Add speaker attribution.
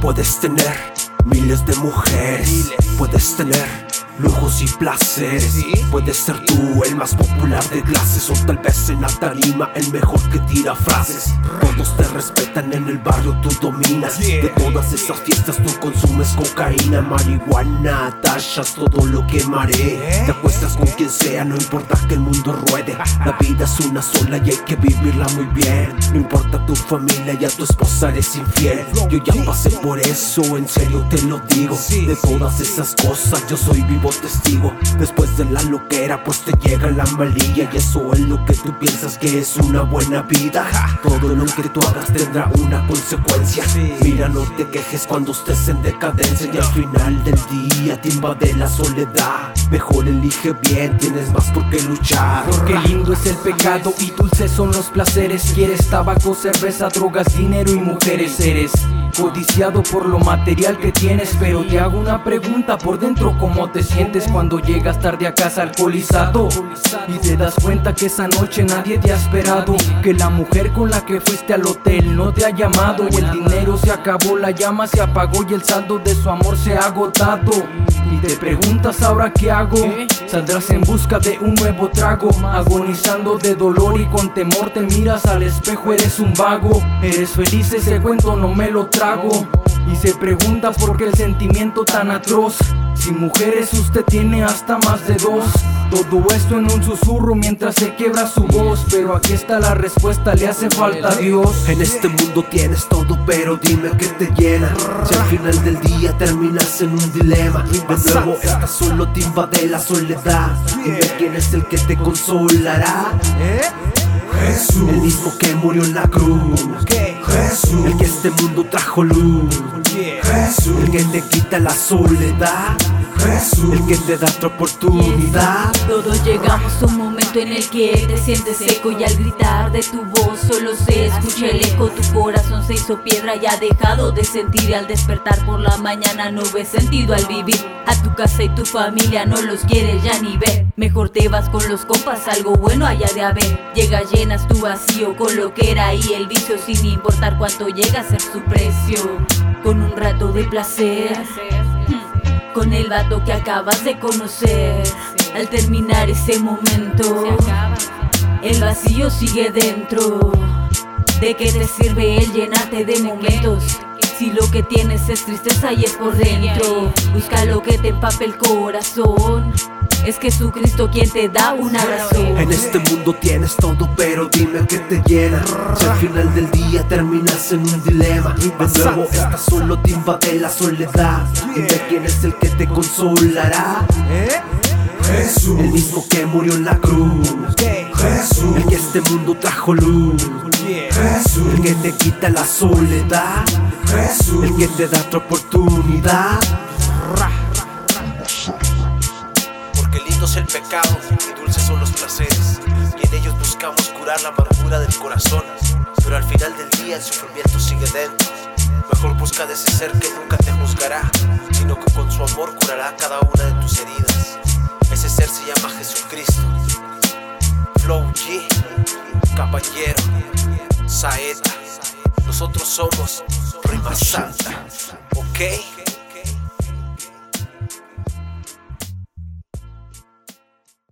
Speaker 1: Puedes tener miles de mujeres, puedes tener lujos y placeres. Puedes ser tú el más popular de clases o tal vez en la tarima el mejor que tira frases. Todos te respetan en el barrio, tú dominas. De todas esas fiestas tú consumes cocaína, marihuana, tachas todo lo que maré. Te acuestas con quien sea, no importa que el mundo ruede. La vida es una sola y hay que vivirla muy bien. No importa tu familia y a tu esposa eres infiel. Yo ya pasé por eso, en serio te lo digo. De todas esas cosas yo soy vivo testigo. Después de la loquera pues te llega la malilla Y eso es lo que tú piensas que es una buena vida. Todo lo que tú hagas tendrá una consecuencia. Mira no te quejes cuando estés en decadencia. Y al final del día te invade la soledad Mejor elige bien, tienes más por qué luchar.
Speaker 2: Porque lindo es el pecado y dulces son los placeres. Quieres tabaco, cerveza, drogas, dinero y mujeres. Eres codiciado por lo material que tienes Pero te hago una pregunta por dentro ¿Cómo te sientes cuando llegas tarde a casa alcoholizado? Y te das cuenta que esa noche nadie te ha esperado Que la mujer con la que fuiste al hotel no te ha llamado Y el dinero se acabó, la llama se apagó Y el saldo de su amor se ha agotado. Y te preguntas ahora qué hago Saldrás en busca de un nuevo trago. Agonizando de dolor y con temor te miras al espejo Eres un vago. Eres feliz ese cuento no me lo trago. Y se pregunta por qué el sentimiento tan atroz sin mujeres usted tiene hasta más de dos. Todo esto en un susurro mientras se quiebra su voz. Pero aquí está la respuesta, le hace falta a Dios.
Speaker 1: En este mundo tienes todo pero dime qué te llena. Si al final del día terminas en un dilema. De nuevo esta solo te invade la soledad. Dime quién es el que te consolará. Jesús, el mismo que murió en la cruz. Jesús, el que este mundo trajo luz. Jesús, el que te quita la soledad. Jesús, el que te da otra oportunidad.
Speaker 3: Todos llegamos a un momento en el que te sientes seco y al gritar de tu voz solo se escucha el eco. Tu corazón se hizo piedra y ha dejado de sentir. Y al despertar por la mañana no ves sentido al vivir. A tu casa y tu familia no los quieres ya ni ver. Mejor te vas con los compas, algo bueno haya de haber. Llega llenas tu vacío con lo que era ahí el vicio, sin importar cuánto llega a ser su precio. Rato de placer con el vato que acabas de conocer. Al terminar ese momento, el vacío sigue dentro. ¿De qué te sirve el llenarte de momentos? Si lo que tienes es tristeza y es por dentro, busca lo que te empape el corazón. Es Jesucristo quien te da una razón.
Speaker 1: En este mundo tienes todo, pero dime qué te llena. Si al final del día terminas en un dilema, de nuevo estás solo te invade la soledad. Dime quién es el que te consolará. Jesús, el mismo que murió en la cruz. Jesús, el que este mundo trajo luz. Jesús, el que te quita la soledad. Jesús, el que te da otra oportunidad.
Speaker 4: el pecado y dulces son los placeres. Y en ellos buscamos curar la amargura del corazón. Pero al final del día el sufrimiento sigue dentro. Mejor busca de ese ser que nunca te juzgará, sino que con su amor curará cada una de tus heridas. Ese ser se llama Jesucristo. Flow G, Caballero, Saeta. Nosotros somos Rima Santa, ¿ok?